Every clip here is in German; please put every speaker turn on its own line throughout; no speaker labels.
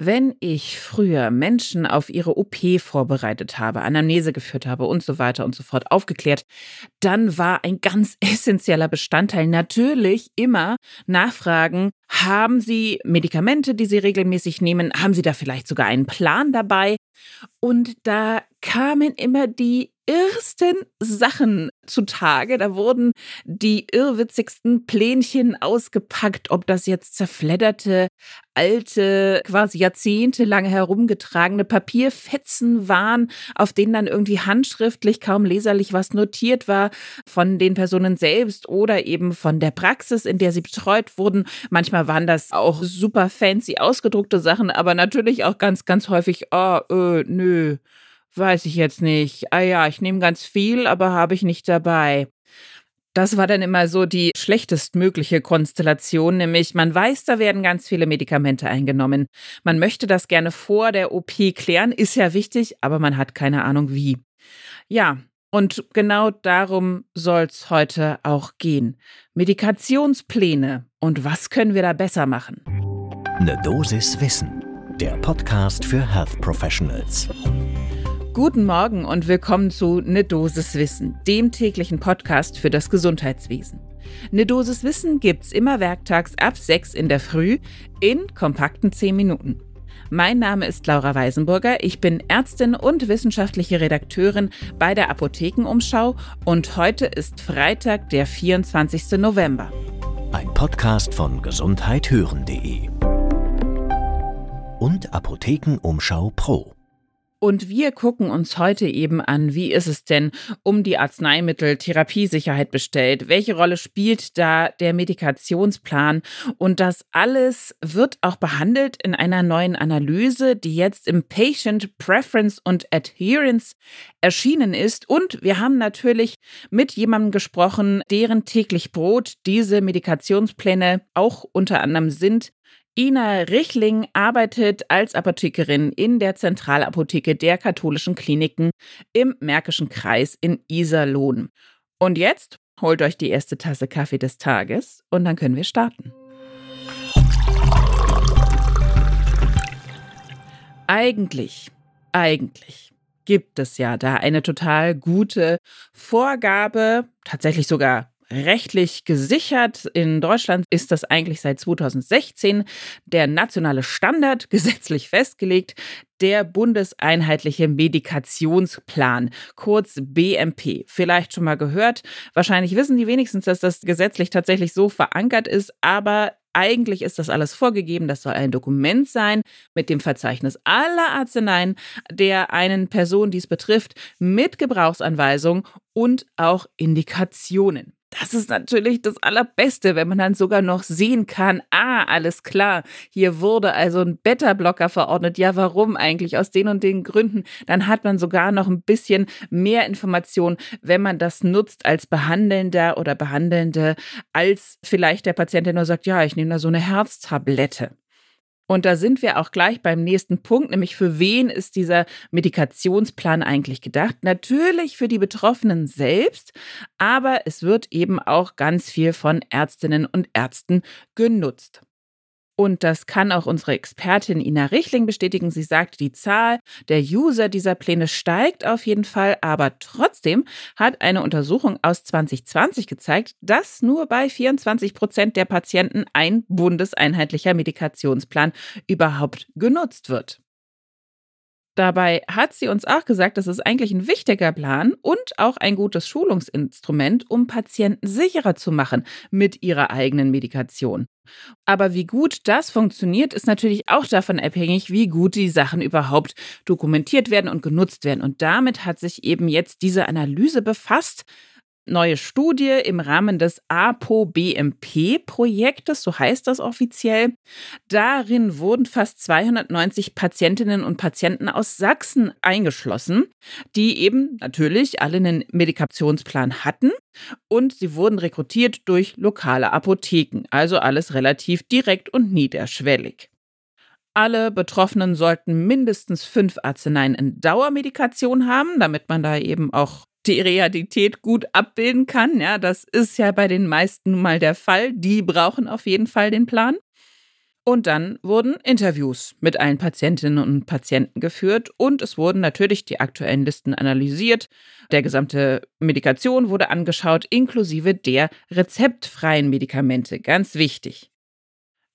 Wenn ich früher Menschen auf ihre OP vorbereitet habe, Anamnese geführt habe und so weiter und so fort aufgeklärt, dann war ein ganz essentieller Bestandteil natürlich immer nachfragen, haben Sie Medikamente, die Sie regelmäßig nehmen? Haben Sie da vielleicht sogar einen Plan dabei? Und da kamen immer die irrsten Sachen zutage. Da wurden die irrwitzigsten Plänchen ausgepackt, ob das jetzt zerfledderte, alte, quasi jahrzehntelang herumgetragene Papierfetzen waren, auf denen dann irgendwie handschriftlich kaum leserlich was notiert war von den Personen selbst oder eben von der Praxis, in der sie betreut wurden. Manchmal waren das auch super fancy ausgedruckte Sachen, aber natürlich auch ganz, ganz häufig, oh, äh, nö Weiß ich jetzt nicht. Ah ja, ich nehme ganz viel, aber habe ich nicht dabei. Das war dann immer so die schlechtestmögliche Konstellation, nämlich man weiß, da werden ganz viele Medikamente eingenommen. Man möchte das gerne vor der OP klären, ist ja wichtig, aber man hat keine Ahnung wie. Ja, und genau darum soll es heute auch gehen. Medikationspläne und was können wir da besser machen?
Eine Dosis Wissen, der Podcast für Health Professionals.
Guten Morgen und willkommen zu Ne Dosis Wissen, dem täglichen Podcast für das Gesundheitswesen. Ne Dosis Wissen gibt's immer werktags ab 6 in der Früh in kompakten 10 Minuten. Mein Name ist Laura Weisenburger, ich bin Ärztin und wissenschaftliche Redakteurin bei der Apothekenumschau und heute ist Freitag, der 24. November.
Ein Podcast von gesundheithören.de und Apothekenumschau Pro.
Und wir gucken uns heute eben an, wie ist es denn um die Arzneimittel-Therapiesicherheit bestellt? Welche Rolle spielt da der Medikationsplan? Und das alles wird auch behandelt in einer neuen Analyse, die jetzt im Patient Preference und Adherence erschienen ist. Und wir haben natürlich mit jemandem gesprochen, deren täglich Brot diese Medikationspläne auch unter anderem sind. Ina Richling arbeitet als Apothekerin in der Zentralapotheke der katholischen Kliniken im Märkischen Kreis in Iserlohn. Und jetzt holt euch die erste Tasse Kaffee des Tages und dann können wir starten. Eigentlich, eigentlich gibt es ja da eine total gute Vorgabe, tatsächlich sogar rechtlich gesichert. In Deutschland ist das eigentlich seit 2016 der nationale Standard gesetzlich festgelegt, der bundeseinheitliche Medikationsplan, kurz BMP. Vielleicht schon mal gehört. Wahrscheinlich wissen die wenigstens, dass das gesetzlich tatsächlich so verankert ist, aber eigentlich ist das alles vorgegeben. Das soll ein Dokument sein mit dem Verzeichnis aller Arzneien der einen Person, die es betrifft, mit Gebrauchsanweisung und auch Indikationen. Das ist natürlich das Allerbeste, wenn man dann sogar noch sehen kann, ah, alles klar, hier wurde also ein Beta-Blocker verordnet. Ja, warum eigentlich? Aus den und den Gründen. Dann hat man sogar noch ein bisschen mehr Information, wenn man das nutzt als Behandelnder oder Behandelnde, als vielleicht der Patient, der nur sagt, ja, ich nehme da so eine Herztablette. Und da sind wir auch gleich beim nächsten Punkt, nämlich für wen ist dieser Medikationsplan eigentlich gedacht? Natürlich für die Betroffenen selbst, aber es wird eben auch ganz viel von Ärztinnen und Ärzten genutzt. Und das kann auch unsere Expertin Ina Richling bestätigen. Sie sagt, die Zahl der User dieser Pläne steigt auf jeden Fall, aber trotzdem hat eine Untersuchung aus 2020 gezeigt, dass nur bei 24 Prozent der Patienten ein bundeseinheitlicher Medikationsplan überhaupt genutzt wird. Dabei hat sie uns auch gesagt, das ist eigentlich ein wichtiger Plan und auch ein gutes Schulungsinstrument, um Patienten sicherer zu machen mit ihrer eigenen Medikation. Aber wie gut das funktioniert, ist natürlich auch davon abhängig, wie gut die Sachen überhaupt dokumentiert werden und genutzt werden. Und damit hat sich eben jetzt diese Analyse befasst neue Studie im Rahmen des APO-BMP-Projektes, so heißt das offiziell. Darin wurden fast 290 Patientinnen und Patienten aus Sachsen eingeschlossen, die eben natürlich alle einen Medikationsplan hatten und sie wurden rekrutiert durch lokale Apotheken, also alles relativ direkt und niederschwellig. Alle Betroffenen sollten mindestens fünf Arzneien in Dauermedikation haben, damit man da eben auch die Realität gut abbilden kann. Ja, das ist ja bei den meisten nun mal der Fall. Die brauchen auf jeden Fall den Plan. Und dann wurden Interviews mit allen Patientinnen und Patienten geführt und es wurden natürlich die aktuellen Listen analysiert. Der gesamte Medikation wurde angeschaut, inklusive der rezeptfreien Medikamente. Ganz wichtig.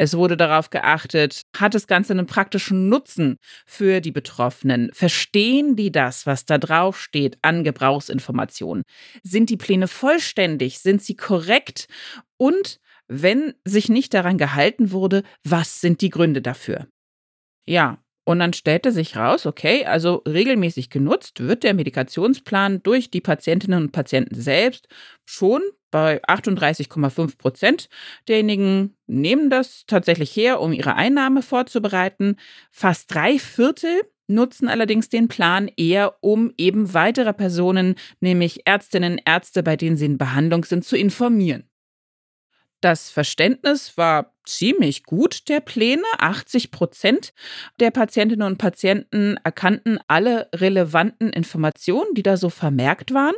Es wurde darauf geachtet, hat das Ganze einen praktischen Nutzen für die Betroffenen? Verstehen die das, was da drauf steht an Gebrauchsinformationen? Sind die Pläne vollständig? Sind sie korrekt? Und wenn sich nicht daran gehalten wurde, was sind die Gründe dafür? Ja, und dann stellte sich raus, okay, also regelmäßig genutzt wird der Medikationsplan durch die Patientinnen und Patienten selbst schon bei 38,5 Prozent derjenigen nehmen das tatsächlich her, um ihre Einnahme vorzubereiten. Fast drei Viertel nutzen allerdings den Plan eher, um eben weitere Personen, nämlich Ärztinnen, Ärzte, bei denen sie in Behandlung sind, zu informieren. Das Verständnis war ziemlich gut der Pläne. 80 Prozent der Patientinnen und Patienten erkannten alle relevanten Informationen, die da so vermerkt waren.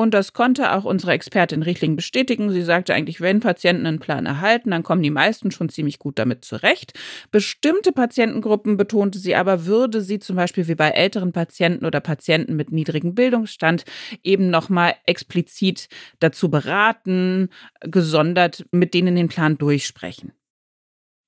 Und das konnte auch unsere Expertin Richtling bestätigen. Sie sagte eigentlich, wenn Patienten einen Plan erhalten, dann kommen die meisten schon ziemlich gut damit zurecht. Bestimmte Patientengruppen, betonte sie aber, würde sie zum Beispiel wie bei älteren Patienten oder Patienten mit niedrigem Bildungsstand eben nochmal explizit dazu beraten, gesondert mit denen den Plan durchsprechen.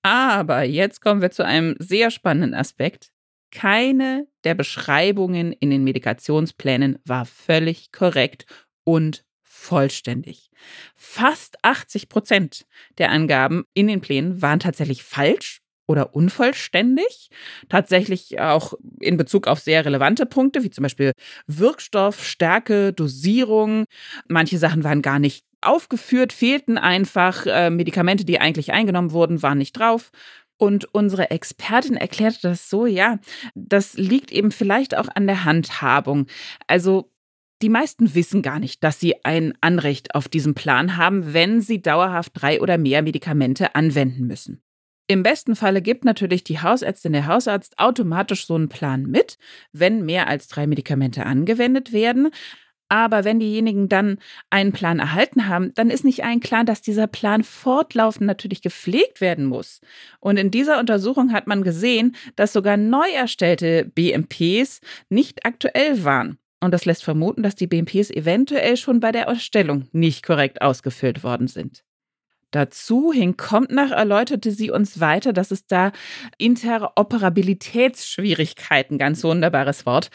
Aber jetzt kommen wir zu einem sehr spannenden Aspekt. Keine der Beschreibungen in den Medikationsplänen war völlig korrekt und vollständig. Fast 80 Prozent der Angaben in den Plänen waren tatsächlich falsch oder unvollständig. Tatsächlich auch in Bezug auf sehr relevante Punkte, wie zum Beispiel Wirkstoff, Stärke, Dosierung. Manche Sachen waren gar nicht aufgeführt, fehlten einfach. Äh, Medikamente, die eigentlich eingenommen wurden, waren nicht drauf. Und unsere Expertin erklärte das so, ja, das liegt eben vielleicht auch an der Handhabung. Also die meisten wissen gar nicht, dass sie ein Anrecht auf diesen Plan haben, wenn sie dauerhaft drei oder mehr Medikamente anwenden müssen. Im besten Falle gibt natürlich die Hausärztin, der Hausarzt automatisch so einen Plan mit, wenn mehr als drei Medikamente angewendet werden. Aber wenn diejenigen dann einen Plan erhalten haben, dann ist nicht allen klar, dass dieser Plan fortlaufend natürlich gepflegt werden muss. Und in dieser Untersuchung hat man gesehen, dass sogar neu erstellte BMPs nicht aktuell waren. Und das lässt vermuten, dass die BMPs eventuell schon bei der Erstellung nicht korrekt ausgefüllt worden sind. Dazu hinkommt nach erläuterte sie uns weiter, dass es da Interoperabilitätsschwierigkeiten, ganz wunderbares Wort,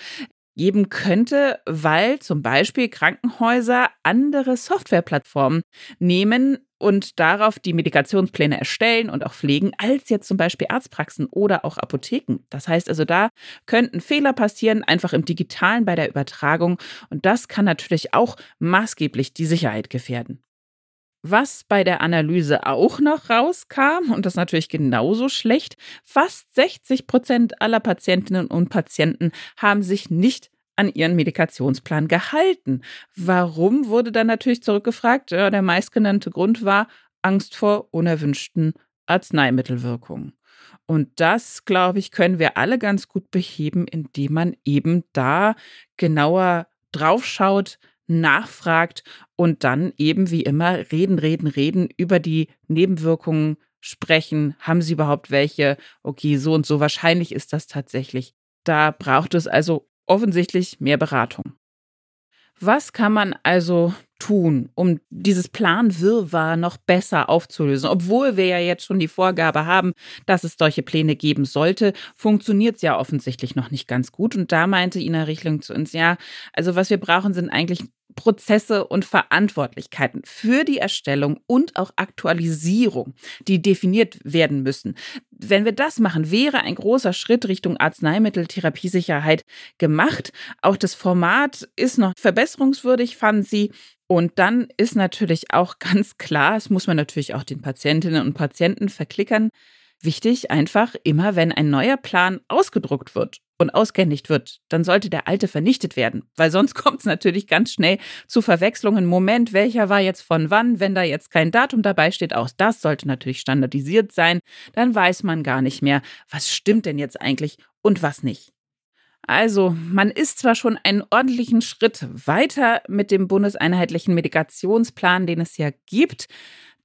geben könnte, weil zum Beispiel Krankenhäuser andere Softwareplattformen nehmen und darauf die Medikationspläne erstellen und auch pflegen, als jetzt zum Beispiel Arztpraxen oder auch Apotheken. Das heißt also, da könnten Fehler passieren, einfach im digitalen bei der Übertragung. Und das kann natürlich auch maßgeblich die Sicherheit gefährden. Was bei der Analyse auch noch rauskam, und das natürlich genauso schlecht, fast 60 Prozent aller Patientinnen und Patienten haben sich nicht an ihren Medikationsplan gehalten. Warum wurde dann natürlich zurückgefragt? Ja, der meistgenannte Grund war Angst vor unerwünschten Arzneimittelwirkungen. Und das, glaube ich, können wir alle ganz gut beheben, indem man eben da genauer draufschaut, nachfragt und dann eben wie immer reden, reden, reden über die Nebenwirkungen sprechen. Haben Sie überhaupt welche? Okay, so und so wahrscheinlich ist das tatsächlich. Da braucht es also offensichtlich mehr Beratung. Was kann man also tun, um dieses Planwirrwarr noch besser aufzulösen? Obwohl wir ja jetzt schon die Vorgabe haben, dass es solche Pläne geben sollte, funktioniert es ja offensichtlich noch nicht ganz gut. Und da meinte Ina Richling zu uns, ja, also was wir brauchen, sind eigentlich Prozesse und Verantwortlichkeiten für die Erstellung und auch Aktualisierung, die definiert werden müssen. Wenn wir das machen, wäre ein großer Schritt Richtung Arzneimitteltherapiesicherheit gemacht. Auch das Format ist noch verbesserungswürdig, fand sie. Und dann ist natürlich auch ganz klar, es muss man natürlich auch den Patientinnen und Patienten verklickern, wichtig einfach immer, wenn ein neuer Plan ausgedruckt wird und ausgehändigt wird, dann sollte der alte vernichtet werden, weil sonst kommt es natürlich ganz schnell zu Verwechslungen. Moment, welcher war jetzt von wann? Wenn da jetzt kein Datum dabei steht, auch das sollte natürlich standardisiert sein. Dann weiß man gar nicht mehr, was stimmt denn jetzt eigentlich und was nicht. Also, man ist zwar schon einen ordentlichen Schritt weiter mit dem bundeseinheitlichen Medikationsplan, den es ja gibt,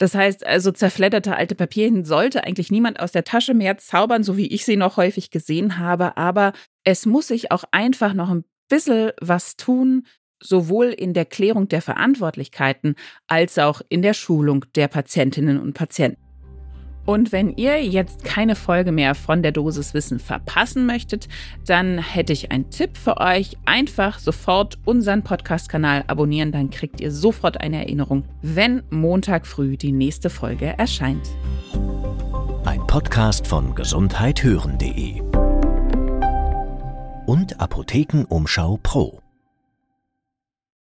Das heißt also, zerfledderte alte Papierchen sollte eigentlich niemand aus der Tasche mehr zaubern, so wie ich sie noch häufig gesehen habe. Aber es muss sich auch einfach noch ein bisschen was tun, sowohl in der Klärung der Verantwortlichkeiten als auch in der Schulung der Patientinnen und Patienten. Und wenn ihr jetzt keine Folge mehr von der Dosis Wissen verpassen möchtet, dann hätte ich einen Tipp für euch. Einfach sofort unseren Podcast-Kanal abonnieren, dann kriegt ihr sofort eine Erinnerung, wenn Montag früh die nächste Folge erscheint.
Ein Podcast von gesundheithören.de und Apothekenumschau Pro.